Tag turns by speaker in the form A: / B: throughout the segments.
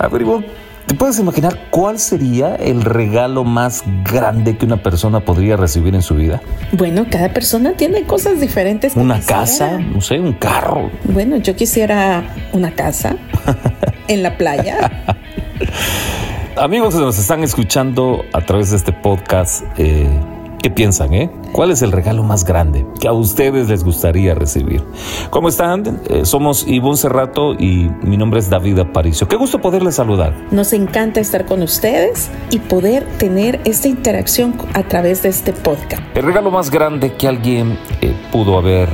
A: A ver, Ivonne, ¿te puedes imaginar cuál sería el regalo más grande que una persona podría recibir en su vida?
B: Bueno, cada persona tiene cosas diferentes. que
A: ¿Una
B: quisiera.
A: casa? No sé, un carro.
B: Bueno, yo quisiera una casa en la playa.
A: Amigos que nos están escuchando a través de este podcast, eh, ¿qué piensan, eh? ¿Cuál es el regalo más grande que a ustedes les gustaría recibir? ¿Cómo están? Eh, somos Ivonne Cerrato y mi nombre es David Aparicio. Qué gusto poderles saludar.
B: Nos encanta estar con ustedes y poder tener esta interacción a través de este podcast.
A: El regalo más grande que alguien eh, pudo haber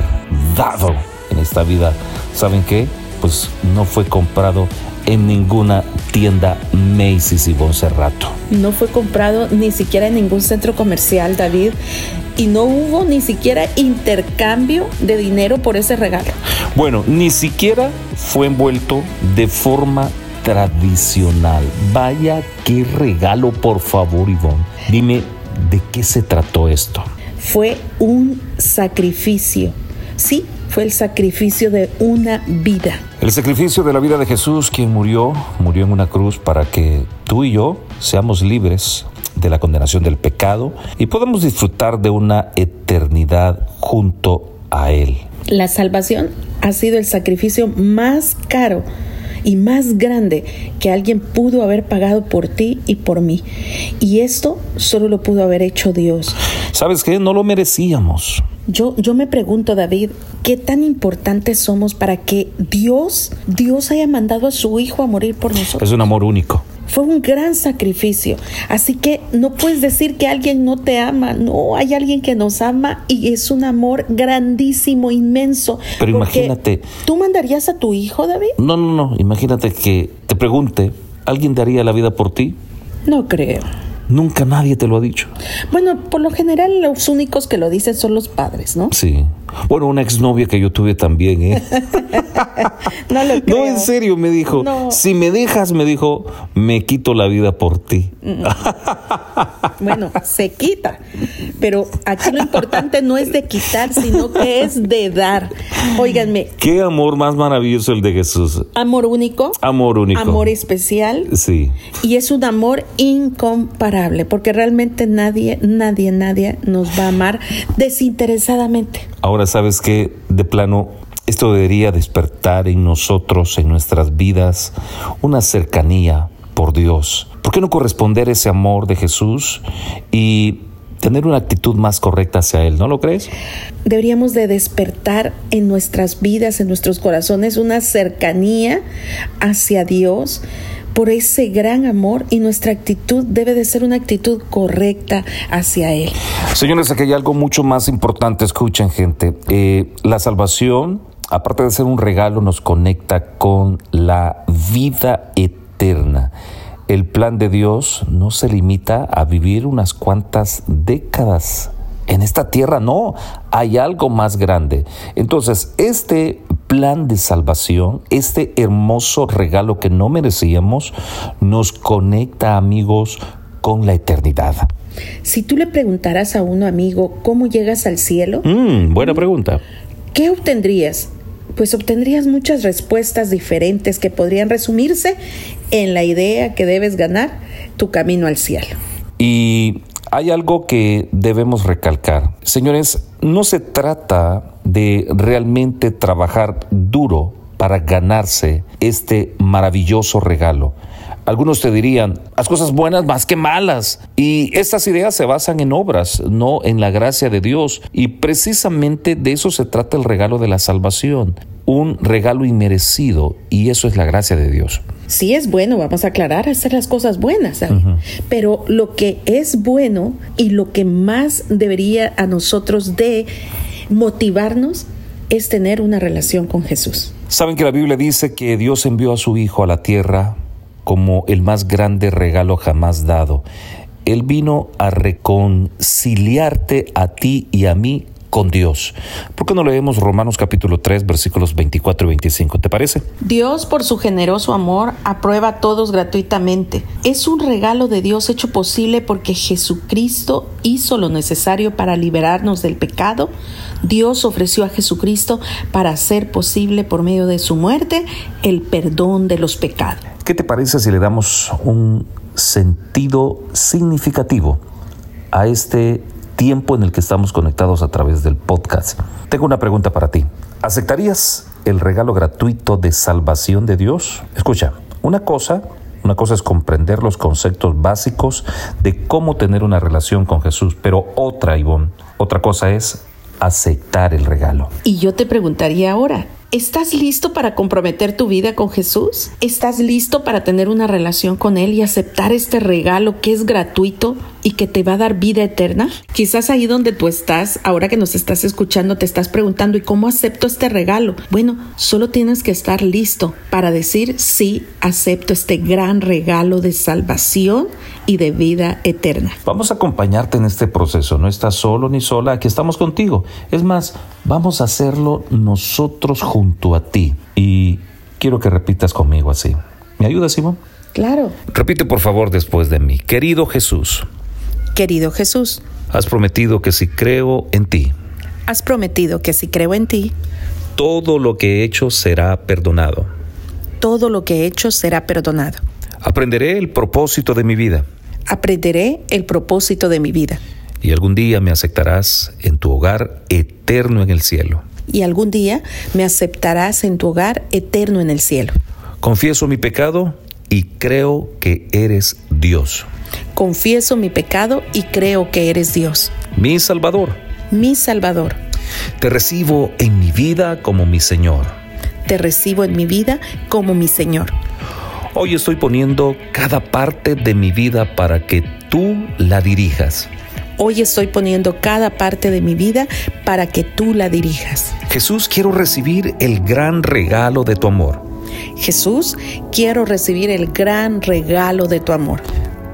A: dado en esta vida, ¿saben qué? Pues no fue comprado en ninguna tienda Macy's y Cerrato.
B: No fue comprado ni siquiera en ningún centro comercial, David, y no hubo ni siquiera intercambio de dinero por ese regalo.
A: Bueno, ni siquiera fue envuelto de forma tradicional. Vaya qué regalo, por favor, Ivonne. Dime, ¿de qué se trató esto?
B: Fue un sacrificio. Sí, fue el sacrificio de una vida.
A: El sacrificio de la vida de Jesús, quien murió, murió en una cruz para que tú y yo seamos libres de la condenación del pecado y podamos disfrutar de una eternidad junto a Él.
B: La salvación ha sido el sacrificio más caro y más grande que alguien pudo haber pagado por ti y por mí. Y esto solo lo pudo haber hecho Dios.
A: ¿Sabes qué? No lo merecíamos.
B: Yo, yo me pregunto, David, ¿qué tan importantes somos para que Dios, Dios haya mandado a su Hijo a morir por nosotros?
A: Es un amor único.
B: Fue un gran sacrificio. Así que no puedes decir que alguien no te ama. No, hay alguien que nos ama y es un amor grandísimo, inmenso.
A: Pero imagínate.
B: ¿Tú mandarías a tu hijo, David?
A: No, no, no. Imagínate que te pregunte, ¿alguien daría la vida por ti?
B: No creo.
A: Nunca nadie te lo ha dicho.
B: Bueno, por lo general los únicos que lo dicen son los padres, ¿no?
A: Sí. Bueno, una exnovia que yo tuve también, ¿eh?
B: No lo creo.
A: No, en serio, me dijo.
B: No.
A: Si me dejas, me dijo, me quito la vida por ti.
B: Bueno, se quita. Pero aquí lo importante no es de quitar, sino que es de dar. Óiganme,
A: Qué amor más maravilloso el de Jesús.
B: amor único,
A: Amor único.
B: amor especial
A: Sí.
B: y es un amor incomparable, porque realmente nadie, nadie, nadie nos va a amar desinteresadamente.
A: Ahora sabes que de plano esto debería despertar en nosotros, en nuestras vidas, una cercanía por Dios. ¿Por qué no corresponder ese amor de Jesús y tener una actitud más correcta hacia Él? ¿No lo crees?
B: Deberíamos de despertar en nuestras vidas, en nuestros corazones, una cercanía hacia Dios por ese gran amor y nuestra actitud debe de ser una actitud correcta hacia Él.
A: Señores, aquí hay algo mucho más importante. Escuchen, gente. Eh, la salvación, aparte de ser un regalo, nos conecta con la vida eterna. El plan de Dios no se limita a vivir unas cuantas décadas en esta tierra, no, hay algo más grande. Entonces, este plan de salvación, este hermoso regalo que no merecíamos, nos conecta, amigos, con la eternidad.
B: Si tú le preguntaras a un amigo cómo llegas al cielo,
A: Mm, buena pregunta.
B: ¿qué obtendrías? Pues obtendrías muchas respuestas diferentes que podrían resumirse en la idea que debes ganar tu camino al cielo.
A: Y hay algo que debemos recalcar. Señores, no se trata de realmente trabajar duro para ganarse este maravilloso regalo. Algunos te dirían, haz cosas buenas más que malas. Y estas ideas se basan en obras, no en la gracia de Dios. Y precisamente de eso se trata el regalo de la salvación. Un regalo inmerecido. Y eso es la gracia de Dios.
B: Sí es bueno, vamos a aclarar, hacer las cosas buenas, ¿sabe? pero lo que es bueno y lo que más debería a nosotros de motivarnos es tener una relación con Jesús.
A: Saben que la Biblia dice que Dios envió a su Hijo a la tierra como el más grande regalo jamás dado. Él vino a reconciliarte a ti y a mí con Dios. ¿Por qué no leemos Romanos capítulo 3 versículos 24 y 25? ¿Te parece?
B: Dios, por su generoso amor, aprueba a todos gratuitamente. Es un regalo de Dios hecho posible porque Jesucristo hizo lo necesario para liberarnos del pecado, Dios ofreció a Jesucristo para hacer posible por medio de su muerte el perdón de los pecados.
A: ¿Qué te parece si le damos un sentido significativo a este tiempo en el que estamos conectados a través del podcast? Tengo una pregunta para ti. ¿Aceptarías el regalo gratuito de salvación de Dios? Escucha, una cosa una cosa es comprender los conceptos básicos de cómo tener una relación con Jesús, pero otra, Ivonne, otra cosa es aceptar el regalo.
B: Y yo te preguntaría ahora, ¿Estás listo para comprometer tu vida con Jesús? ¿Estás listo para tener una relación con Él y aceptar este regalo que es gratuito y que te va a dar vida eterna? Quizás ahí donde tú estás, ahora que nos estás escuchando, te estás preguntando, ¿y cómo acepto este regalo? Bueno, solo tienes que estar listo para decir, sí, acepto este gran regalo de salvación y de vida eterna.
A: Vamos a acompañarte en este proceso. No estás solo ni sola, aquí estamos contigo. Es más, vamos a hacerlo nosotros junto a ti. Y quiero que repitas conmigo así. ¿Me ayudas, Simón?
B: Claro.
A: Repite por favor después de mí. Querido Jesús.
B: Querido Jesús.
A: Has prometido que si creo en ti.
B: Has prometido que si creo en ti.
A: Todo lo que he hecho será perdonado.
B: Todo lo que he hecho será perdonado.
A: Aprenderé el propósito de mi vida.
B: Aprenderé el propósito de mi vida.
A: Y algún día me aceptarás en tu hogar eterno en el cielo
B: y algún día me aceptarás en tu hogar eterno en el cielo.
A: Confieso mi pecado y creo que eres Dios.
B: Confieso mi pecado y creo que eres Dios.
A: Mi Salvador.
B: Mi Salvador.
A: Te recibo en mi vida como mi Señor.
B: Te recibo en mi vida como mi Señor.
A: Hoy estoy poniendo cada parte de mi vida para que tú la dirijas.
B: Hoy estoy poniendo cada parte de mi vida para que tú la dirijas.
A: Jesús, quiero recibir el gran regalo de tu amor.
B: Jesús, quiero recibir el gran regalo de tu amor.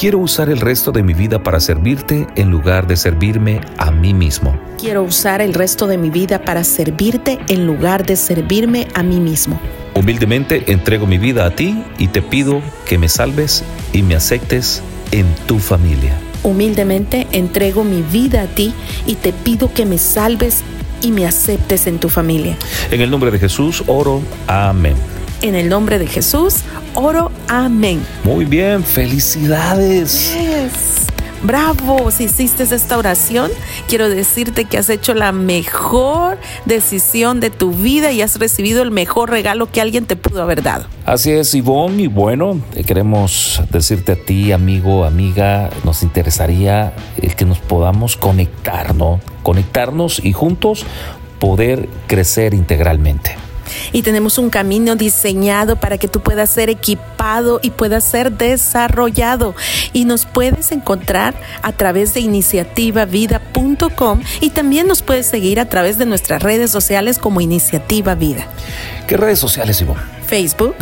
A: Quiero usar el resto de mi vida para servirte en lugar de servirme a mí mismo.
B: Quiero usar el resto de mi vida para servirte en lugar de servirme a mí mismo.
A: Humildemente entrego mi vida a ti y te pido que me salves y me aceptes en tu familia.
B: Humildemente entrego mi vida a ti y te pido que me salves y me aceptes en tu familia.
A: En el nombre de Jesús oro. Amén.
B: En el nombre de Jesús oro. Amén.
A: Muy bien, felicidades.
B: Bravo, si hiciste esta oración, quiero decirte que has hecho la mejor decisión de tu vida y has recibido el mejor regalo que alguien te pudo haber dado.
A: Así es, Ivonne, y bueno, queremos decirte a ti, amigo, amiga, nos interesaría el que nos podamos conectar, ¿no? Conectarnos y juntos poder crecer integralmente
B: y tenemos un camino diseñado para que tú puedas ser equipado y puedas ser desarrollado. Y nos puedes encontrar a través de iniciativavida.com y también nos puedes seguir a través de nuestras redes sociales como Iniciativa Vida.
A: ¿Qué redes sociales, Ivonne?
B: Facebook,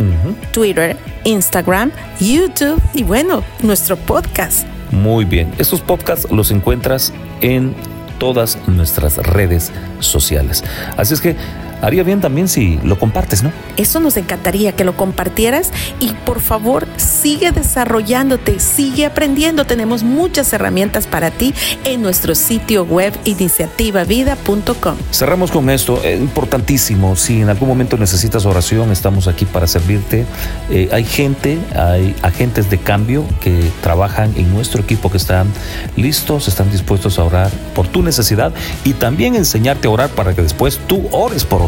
B: Twitter, Instagram, YouTube y bueno, nuestro podcast.
A: Muy bien, estos podcasts los encuentras en todas nuestras redes sociales. Así es que haría bien también si lo compartes, ¿no?
B: Eso nos encantaría que lo compartieras y por favor sigue desarrollándote, sigue aprendiendo. Tenemos muchas herramientas para ti en nuestro sitio web iniciativavida.com.
A: Cerramos con esto, es importantísimo. Si en algún momento necesitas oración, estamos aquí para servirte. Eh, hay gente, hay agentes de cambio que trabajan en nuestro equipo que están listos, están dispuestos a orar por tu necesidad y también enseñarte a orar para que después tú ores por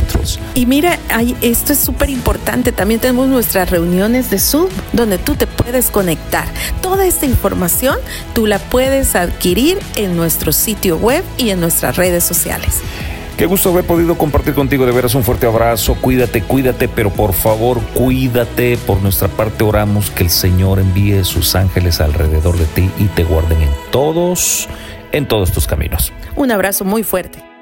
B: Y mira, esto es súper importante. También tenemos nuestras reuniones de Zoom donde tú te puedes conectar. Toda esta información tú la puedes adquirir en nuestro sitio web y en nuestras redes sociales.
A: Qué gusto haber podido compartir contigo. De veras, un fuerte abrazo. Cuídate, cuídate, pero por favor, cuídate. Por nuestra parte, oramos que el Señor envíe sus ángeles alrededor de ti y te guarden en todos, en todos tus caminos.
B: Un abrazo muy fuerte.